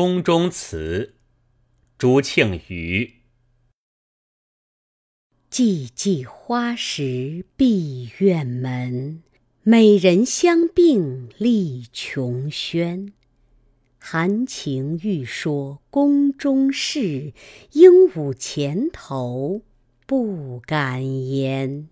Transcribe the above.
宫中词，朱庆余。寂寂花时闭院门，美人相并立琼轩。含情欲说宫中事，鹦鹉前头不敢言。